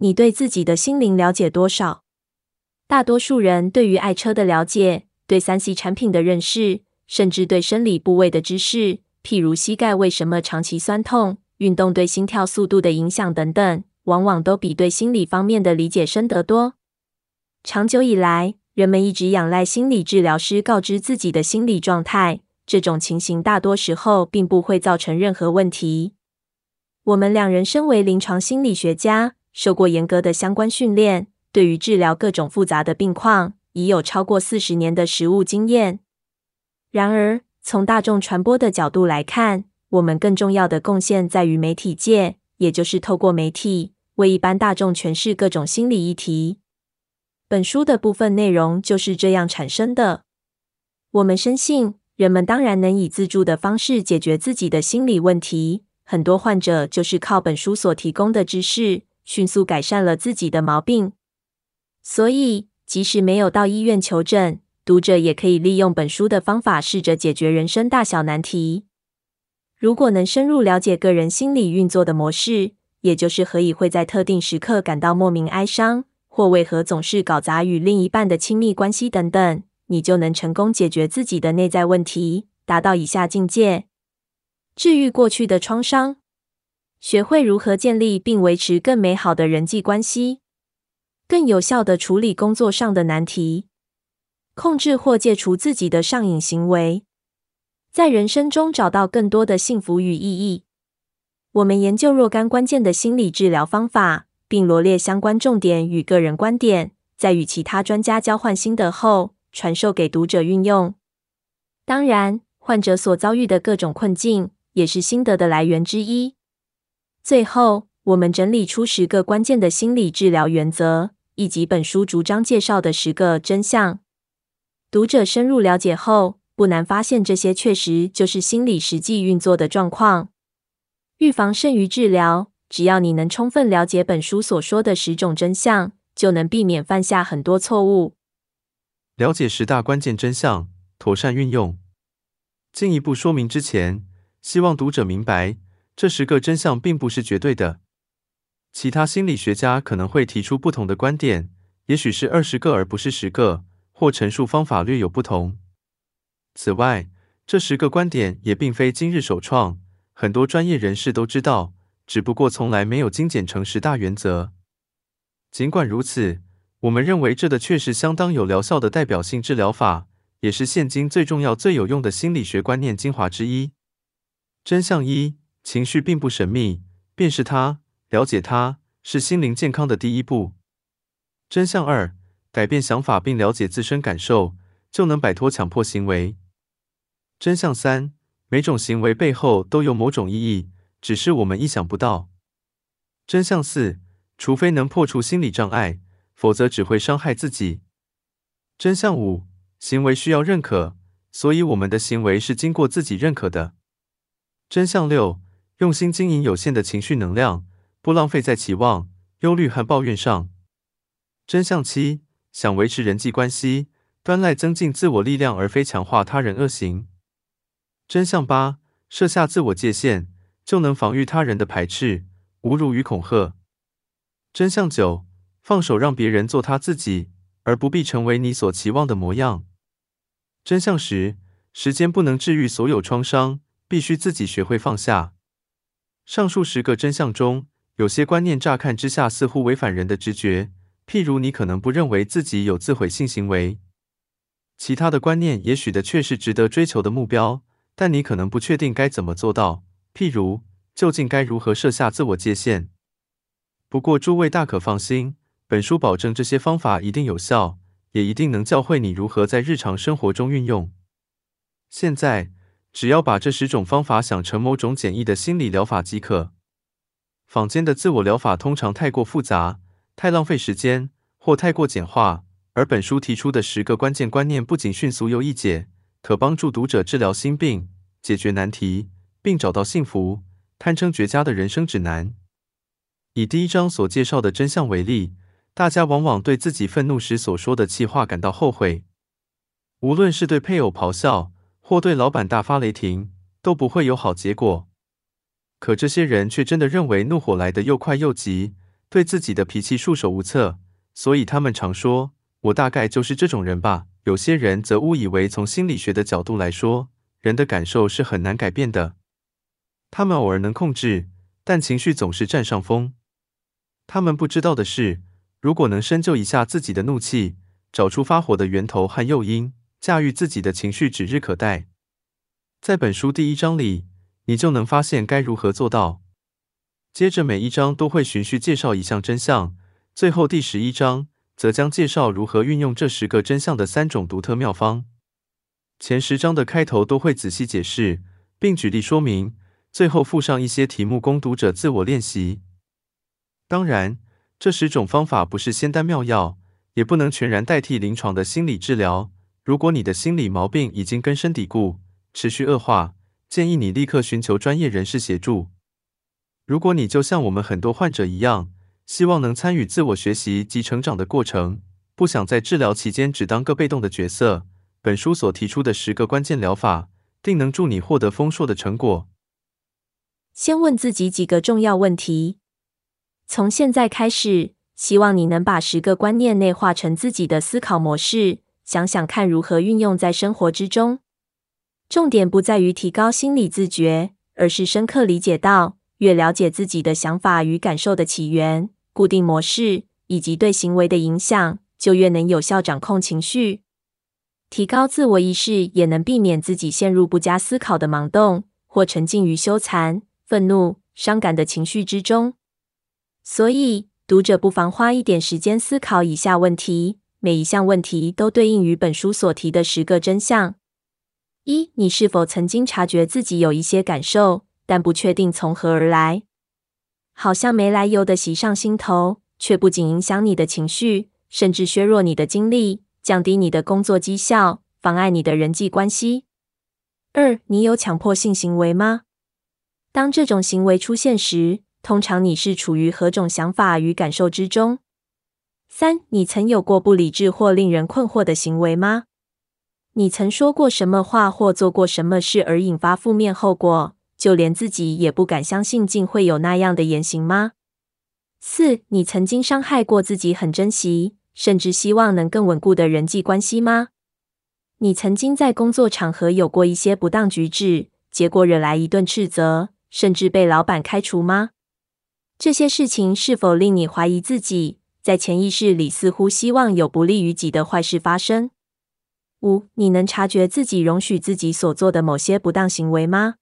你对自己的心灵了解多少？大多数人对于爱车的了解，对 3C 产品的认识，甚至对生理部位的知识，譬如膝盖为什么长期酸痛、运动对心跳速度的影响等等，往往都比对心理方面的理解深得多。长久以来，人们一直仰赖心理治疗师告知自己的心理状态，这种情形大多时候并不会造成任何问题。我们两人身为临床心理学家，受过严格的相关训练。对于治疗各种复杂的病况，已有超过四十年的实务经验。然而，从大众传播的角度来看，我们更重要的贡献在于媒体界，也就是透过媒体为一般大众诠释各种心理议题。本书的部分内容就是这样产生的。我们深信，人们当然能以自助的方式解决自己的心理问题。很多患者就是靠本书所提供的知识，迅速改善了自己的毛病。所以，即使没有到医院求诊，读者也可以利用本书的方法，试着解决人生大小难题。如果能深入了解个人心理运作的模式，也就是何以会在特定时刻感到莫名哀伤，或为何总是搞砸与另一半的亲密关系等等，你就能成功解决自己的内在问题，达到以下境界：治愈过去的创伤，学会如何建立并维持更美好的人际关系。更有效的处理工作上的难题，控制或戒除自己的上瘾行为，在人生中找到更多的幸福与意义。我们研究若干关键的心理治疗方法，并罗列相关重点与个人观点，在与其他专家交换心得后，传授给读者运用。当然，患者所遭遇的各种困境，也是心得的来源之一。最后，我们整理出十个关键的心理治疗原则。以及本书逐章介绍的十个真相，读者深入了解后，不难发现这些确实就是心理实际运作的状况。预防胜于治疗，只要你能充分了解本书所说的十种真相，就能避免犯下很多错误。了解十大关键真相，妥善运用。进一步说明之前，希望读者明白，这十个真相并不是绝对的。其他心理学家可能会提出不同的观点，也许是二十个而不是十个，或陈述方法略有不同。此外，这十个观点也并非今日首创，很多专业人士都知道，只不过从来没有精简成十大原则。尽管如此，我们认为这的确是相当有疗效的代表性治疗法，也是现今最重要、最有用的心理学观念精华之一。真相一：情绪并不神秘，辨识它。了解它是心灵健康的第一步。真相二：改变想法并了解自身感受，就能摆脱强迫行为。真相三：每种行为背后都有某种意义，只是我们意想不到。真相四：除非能破除心理障碍，否则只会伤害自己。真相五：行为需要认可，所以我们的行为是经过自己认可的。真相六：用心经营有限的情绪能量。不浪费在期望、忧虑和抱怨上。真相七：想维持人际关系，端赖增进自我力量，而非强化他人恶行。真相八：设下自我界限，就能防御他人的排斥、侮辱与恐吓。真相九：放手让别人做他自己，而不必成为你所期望的模样。真相十：时间不能治愈所有创伤，必须自己学会放下。上述十个真相中，有些观念乍看之下似乎违反人的直觉，譬如你可能不认为自己有自毁性行为；其他的观念也许的确是值得追求的目标，但你可能不确定该怎么做到，譬如究竟该如何设下自我界限。不过诸位大可放心，本书保证这些方法一定有效，也一定能教会你如何在日常生活中运用。现在，只要把这十种方法想成某种简易的心理疗法即可。坊间的自我疗法通常太过复杂，太浪费时间，或太过简化。而本书提出的十个关键观念，不仅迅速又易解，可帮助读者治疗心病、解决难题，并找到幸福，堪称绝佳的人生指南。以第一章所介绍的真相为例，大家往往对自己愤怒时所说的气话感到后悔，无论是对配偶咆哮，或对老板大发雷霆，都不会有好结果。可这些人却真的认为怒火来得又快又急，对自己的脾气束手无策，所以他们常说：“我大概就是这种人吧。”有些人则误以为，从心理学的角度来说，人的感受是很难改变的。他们偶尔能控制，但情绪总是占上风。他们不知道的是，如果能深究一下自己的怒气，找出发火的源头和诱因，驾驭自己的情绪指日可待。在本书第一章里，你就能发现该如何做到。接着每一章都会循序介绍一项真相，最后第十一章则将介绍如何运用这十个真相的三种独特妙方。前十章的开头都会仔细解释，并举例说明，最后附上一些题目供读者自我练习。当然，这十种方法不是仙丹妙药，也不能全然代替临床的心理治疗。如果你的心理毛病已经根深蒂固，持续恶化，建议你立刻寻求专业人士协助。如果你就像我们很多患者一样，希望能参与自我学习及成长的过程，不想在治疗期间只当个被动的角色，本书所提出的十个关键疗法，定能助你获得丰硕的成果。先问自己几个重要问题。从现在开始，希望你能把十个观念内化成自己的思考模式，想想看如何运用在生活之中。重点不在于提高心理自觉，而是深刻理解到，越了解自己的想法与感受的起源、固定模式以及对行为的影响，就越能有效掌控情绪。提高自我意识，也能避免自己陷入不加思考的盲动，或沉浸于羞惭、愤怒、伤感的情绪之中。所以，读者不妨花一点时间思考以下问题，每一项问题都对应于本书所提的十个真相。一、你是否曾经察觉自己有一些感受，但不确定从何而来？好像没来由的袭上心头，却不仅影响你的情绪，甚至削弱你的精力。降低你的工作绩效，妨碍你的人际关系。二，你有强迫性行为吗？当这种行为出现时，通常你是处于何种想法与感受之中？三，你曾有过不理智或令人困惑的行为吗？你曾说过什么话或做过什么事而引发负面后果，就连自己也不敢相信竟会有那样的言行吗？四，你曾经伤害过自己很珍惜，甚至希望能更稳固的人际关系吗？你曾经在工作场合有过一些不当举止，结果惹来一顿斥责，甚至被老板开除吗？这些事情是否令你怀疑自己，在潜意识里似乎希望有不利于己的坏事发生？五，你能察觉自己容许自己所做的某些不当行为吗？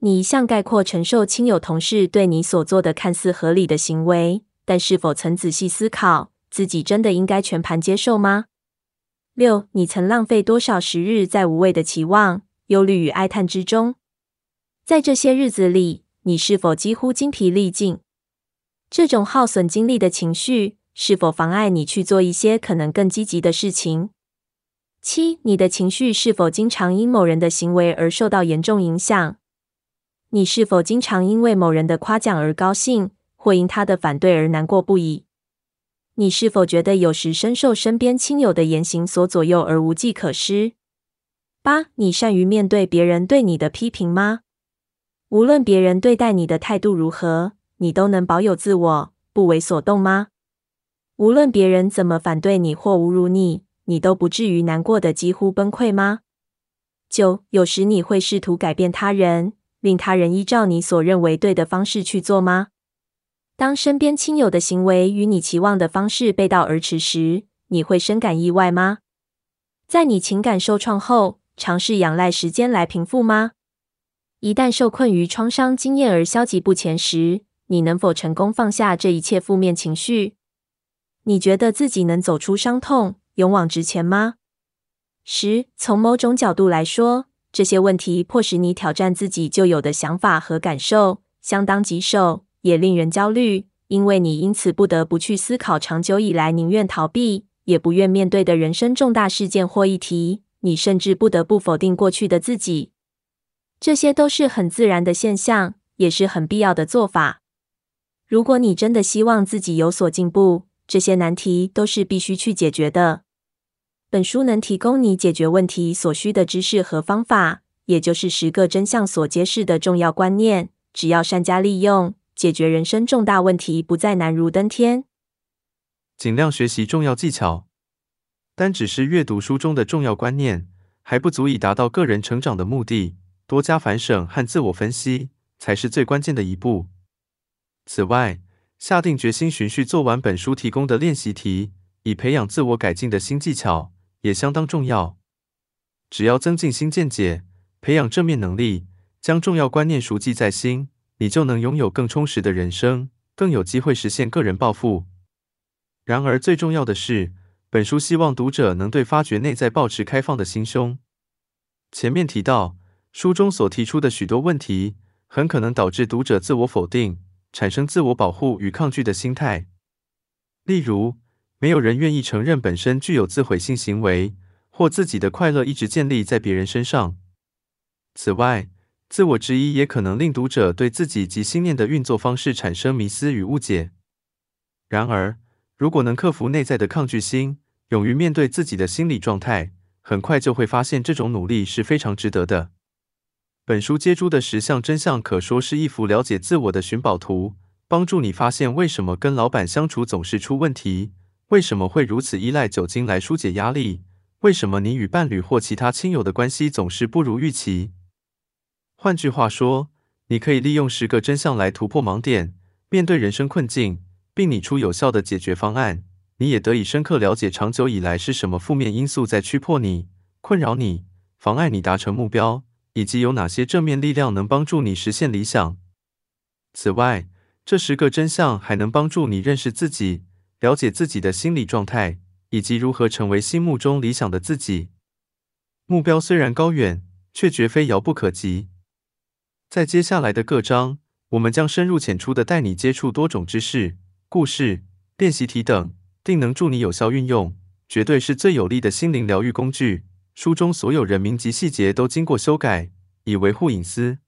你一向概括承受亲友同事对你所做的看似合理的行为，但是否曾仔细思考？自己真的应该全盘接受吗？六，你曾浪费多少时日在无谓的期望、忧虑与哀叹之中？在这些日子里，你是否几乎精疲力尽？这种耗损精力的情绪，是否妨碍你去做一些可能更积极的事情？七，你的情绪是否经常因某人的行为而受到严重影响？你是否经常因为某人的夸奖而高兴，或因他的反对而难过不已？你是否觉得有时深受身边亲友的言行所左右而无计可施？八，你善于面对别人对你的批评吗？无论别人对待你的态度如何，你都能保有自我，不为所动吗？无论别人怎么反对你或侮辱你，你都不至于难过得几乎崩溃吗？九，有时你会试图改变他人，令他人依照你所认为对的方式去做吗？当身边亲友的行为与你期望的方式背道而驰时，你会深感意外吗？在你情感受创后，尝试仰赖时间来平复吗？一旦受困于创伤经验而消极不前时，你能否成功放下这一切负面情绪？你觉得自己能走出伤痛，勇往直前吗？十，从某种角度来说，这些问题迫使你挑战自己旧有的想法和感受，相当棘手。也令人焦虑，因为你因此不得不去思考长久以来宁愿逃避也不愿面对的人生重大事件或议题。你甚至不得不否定过去的自己。这些都是很自然的现象，也是很必要的做法。如果你真的希望自己有所进步，这些难题都是必须去解决的。本书能提供你解决问题所需的知识和方法，也就是十个真相所揭示的重要观念。只要善加利用。解决人生重大问题不再难如登天。尽量学习重要技巧，单只是阅读书中的重要观念，还不足以达到个人成长的目的。多加反省和自我分析，才是最关键的一步。此外，下定决心循序做完本书提供的练习题，以培养自我改进的新技巧，也相当重要。只要增进新见解，培养正面能力，将重要观念熟记在心，你就能拥有更充实的人生，更有机会实现个人抱负。然而，最重要的是，本书希望读者能对发掘内在抱持开放的心胸。前面提到，书中所提出的许多问题，很可能导致读者自我否定，产生自我保护与抗拒的心态。例如，没有人愿意承认本身具有自毁性行为，或自己的快乐一直建立在别人身上。此外，自我质疑也可能令读者对自己及心念的运作方式产生迷思与误解。然而，如果能克服内在的抗拒心，勇于面对自己的心理状态，很快就会发现这种努力是非常值得的。本书接诸的十项真相可说是一幅了解自我的寻宝图，帮助你发现为什么跟老板相处总是出问题，为什么会如此依赖酒精来纾解压力，为什么你与伴侣或其他亲友的关系总是不如预期。换句话说，你可以利用十个真相来突破盲点，面对人生困境。并拟出有效的解决方案，你也得以深刻了解长久以来是什么负面因素在驱迫你、困扰你、妨碍你达成目标，以及有哪些正面力量能帮助你实现理想。此外，这十个真相还能帮助你认识自己，了解自己的心理状态，以及如何成为心目中理想的自己。目标虽然高远，却绝非遥不可及。在接下来的各章，我们将深入浅出的带你接触多种知识。故事、练习题等，定能助你有效运用，绝对是最有力的心灵疗愈工具。书中所有人名及细节都经过修改，以维护隐私。